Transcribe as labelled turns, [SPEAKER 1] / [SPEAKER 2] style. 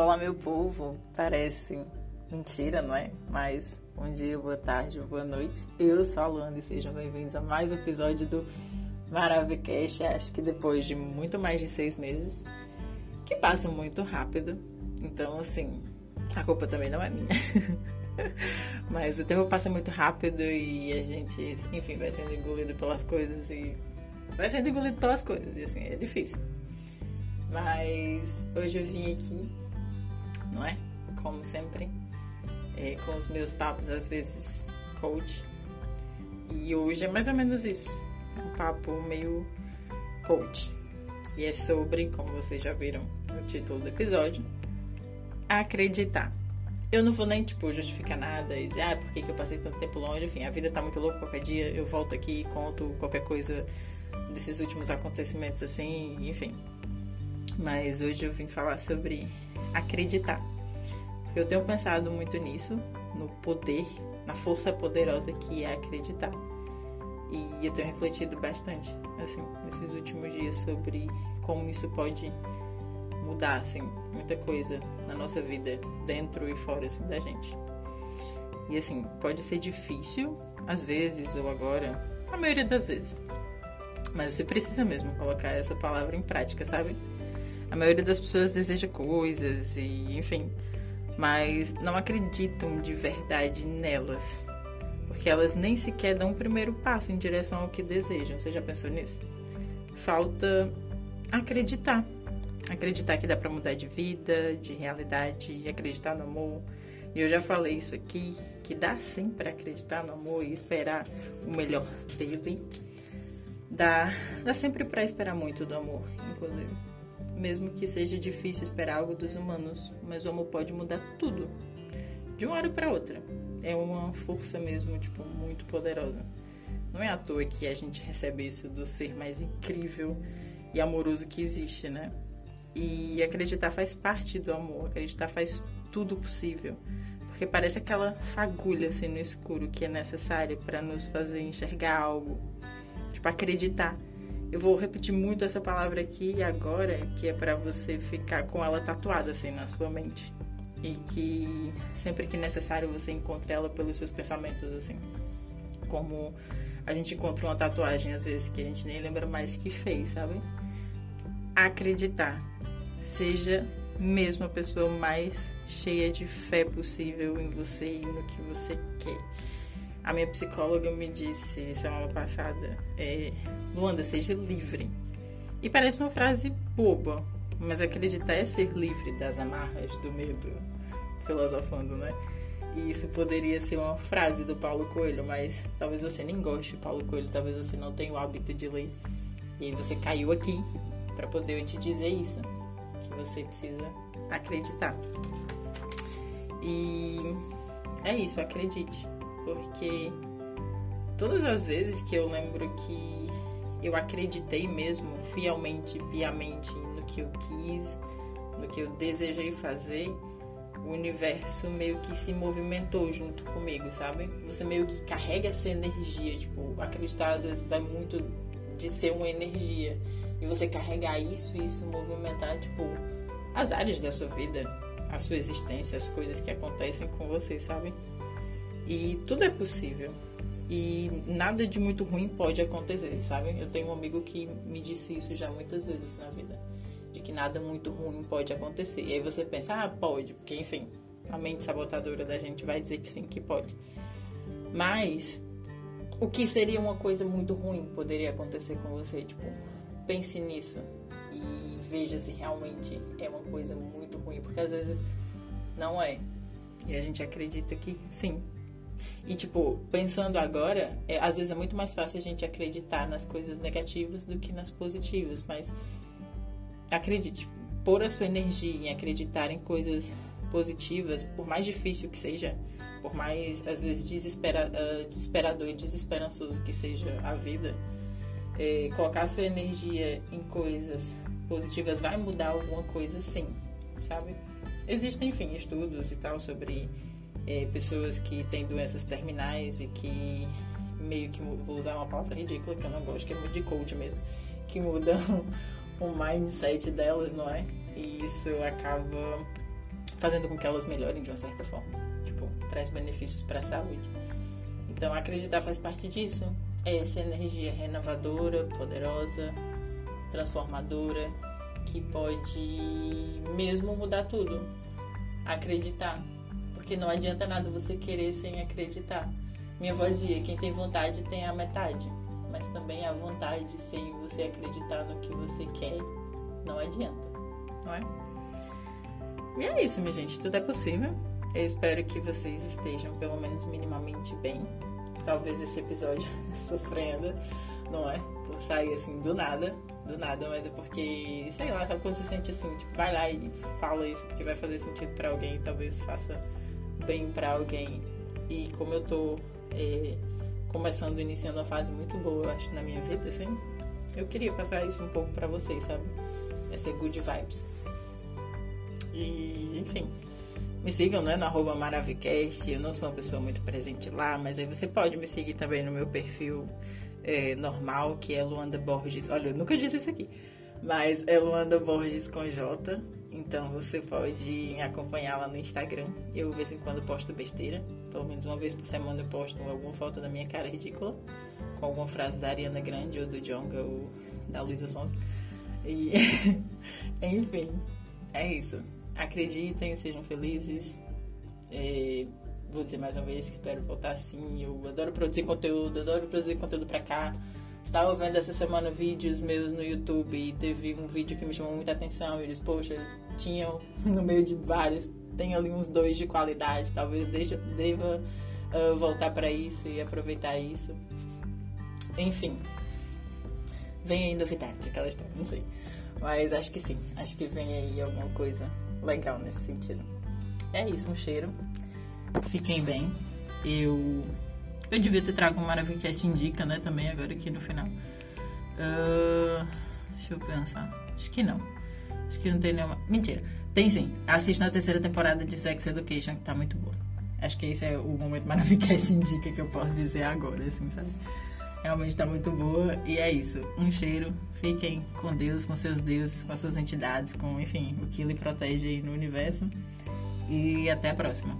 [SPEAKER 1] Olá, meu povo. Parece mentira, não é? Mas bom dia, boa tarde, boa noite. Eu sou a Luana e sejam bem-vindos a mais um episódio do Maravicast. Acho que depois de muito mais de seis meses, que passa muito rápido. Então, assim, a culpa também não é minha. Mas o tempo passa muito rápido e a gente, enfim, vai sendo engolido pelas coisas e vai sendo engolido pelas coisas. E assim, é difícil. Mas hoje eu vim aqui, não é? Como sempre, é, com os meus papos, às vezes, coach. E hoje é mais ou menos isso. Um papo meio coach. Que é sobre, como vocês já viram no título do episódio, acreditar. Eu não vou nem, tipo, justificar nada e dizer, ah, por que, que eu passei tanto tempo longe? Enfim, a vida tá muito louca. Qualquer dia eu volto aqui e conto qualquer coisa desses últimos acontecimentos, assim, enfim. Mas hoje eu vim falar sobre acreditar. Porque eu tenho pensado muito nisso, no poder, na força poderosa que é acreditar. E eu tenho refletido bastante, assim, nesses últimos dias sobre como isso pode mudar, assim, muita coisa na nossa vida, dentro e fora, assim, da gente. E, assim, pode ser difícil, às vezes, ou agora, a maioria das vezes. Mas você precisa mesmo colocar essa palavra em prática, sabe? A maioria das pessoas deseja coisas e, enfim, mas não acreditam de verdade nelas. Porque elas nem sequer dão o primeiro passo em direção ao que desejam. Você já pensou nisso? Falta acreditar acreditar que dá para mudar de vida, de realidade, acreditar no amor. E eu já falei isso aqui, que dá sim para acreditar no amor e esperar o melhor dele. Dá, dá sempre para esperar muito do amor, inclusive. Mesmo que seja difícil esperar algo dos humanos, mas o amor pode mudar tudo, de uma hora para outra. É uma força mesmo, tipo, muito poderosa. Não é à toa que a gente recebe isso do ser mais incrível e amoroso que existe, né? E acreditar faz parte do amor, acreditar faz tudo possível. Porque parece aquela fagulha assim no escuro que é necessária para nos fazer enxergar algo. Tipo, acreditar. Eu vou repetir muito essa palavra aqui agora, que é para você ficar com ela tatuada assim na sua mente. E que sempre que necessário você encontre ela pelos seus pensamentos, assim. Como a gente encontra uma tatuagem às vezes que a gente nem lembra mais que fez, sabe? acreditar. Seja mesmo a pessoa mais cheia de fé possível em você e no que você quer. A minha psicóloga me disse semana passada: é, Luanda, seja livre. E parece uma frase boba, mas acreditar é ser livre das amarras do medo, filosofando, né? E isso poderia ser uma frase do Paulo Coelho, mas talvez você nem goste de Paulo Coelho, talvez você não tenha o hábito de ler. E você caiu aqui para poder eu te dizer isso, que você precisa acreditar. E é isso, acredite, porque todas as vezes que eu lembro que eu acreditei mesmo fielmente, piamente no que eu quis, no que eu desejei fazer, o universo meio que se movimentou junto comigo, sabe? Você meio que carrega essa energia, tipo, acreditar às vezes vai muito de ser uma energia e você carregar isso e isso movimentar, tipo, as áreas da sua vida, a sua existência, as coisas que acontecem com você, sabe? E tudo é possível. E nada de muito ruim pode acontecer, sabe? Eu tenho um amigo que me disse isso já muitas vezes na vida. De que nada muito ruim pode acontecer. E aí você pensa, ah, pode, porque enfim, a mente sabotadora da gente vai dizer que sim, que pode. Mas o que seria uma coisa muito ruim poderia acontecer com você, tipo, pense nisso e veja se realmente é uma coisa muito ruim, porque às vezes não é. E a gente acredita que sim. E tipo, pensando agora, é, às vezes é muito mais fácil a gente acreditar nas coisas negativas do que nas positivas, mas acredite, pôr a sua energia em acreditar em coisas positivas, por mais difícil que seja, por mais às vezes desespera, uh, desesperador e desesperançoso que seja a vida, é, colocar sua energia em coisas positivas vai mudar alguma coisa sim, sabe? Existem, enfim, estudos e tal sobre é, pessoas que têm doenças terminais e que meio que, vou usar uma palavra ridícula que eu não gosto, que é muito de coach mesmo, que mudam o mindset delas, não é? E isso acaba fazendo com que elas melhorem de uma certa forma. Tipo, traz benefícios para a saúde. Então, acreditar faz parte disso. É essa energia renovadora, poderosa, transformadora, que pode mesmo mudar tudo. Acreditar. Porque não adianta nada você querer sem acreditar. Minha avó dizia: quem tem vontade tem a metade. Mas também a vontade sem você acreditar no que você quer não adianta, não é? E é isso, minha gente. Tudo é possível. Eu espero que vocês estejam pelo menos minimamente bem. Talvez esse episódio sofrendo, não é? Por sair assim do nada, do nada, mas é porque, sei lá, sabe quando você sente assim, tipo, vai lá e fala isso porque vai fazer sentido para alguém, talvez faça bem para alguém. E como eu tô é, começando, iniciando uma fase muito boa, eu acho, na minha vida, assim, eu queria passar isso um pouco para vocês, sabe? Essa good vibes. E, enfim, me sigam, né, no Maravicast. Eu não sou uma pessoa muito presente lá, mas aí você pode me seguir também no meu perfil é, normal, que é Luanda Borges. Olha, eu nunca disse isso aqui, mas é Luanda Borges com J. Então você pode acompanhar lá no Instagram. Eu, de vez em quando, posto besteira. Pelo menos uma vez por semana eu posto alguma foto da minha cara ridícula, com alguma frase da Ariana Grande, ou do Jonga, ou da Luísa Sonza. E, enfim, é isso. Acreditem, sejam felizes. É, vou dizer mais uma vez que espero voltar assim. Eu adoro produzir conteúdo, adoro produzir conteúdo pra cá. Estava vendo essa semana vídeos meus no YouTube e teve um vídeo que me chamou muita atenção. E eles, poxa, tinham no meio de vários, tem ali uns dois de qualidade. Talvez deixa, deva uh, voltar para isso e aproveitar isso. Enfim, vem aí novidades, aquela história, não sei. Mas acho que sim, acho que vem aí alguma coisa legal nesse sentido. É isso, um cheiro. Fiquem bem. Eu. Eu devia ter trago um Maravicast Indica, né? Também agora aqui no final. Uh, deixa eu pensar. Acho que não. Acho que não tem nenhuma. Mentira. Tem sim. Assiste na terceira temporada de Sex Education, que tá muito boa. Acho que esse é o momento Maravicast Indica que eu posso dizer agora, assim, sabe? Realmente tá muito boa. E é isso. Um cheiro. Fiquem com Deus, com seus deuses, com as suas entidades, com, enfim, o que lhe protege aí no universo. E até a próxima.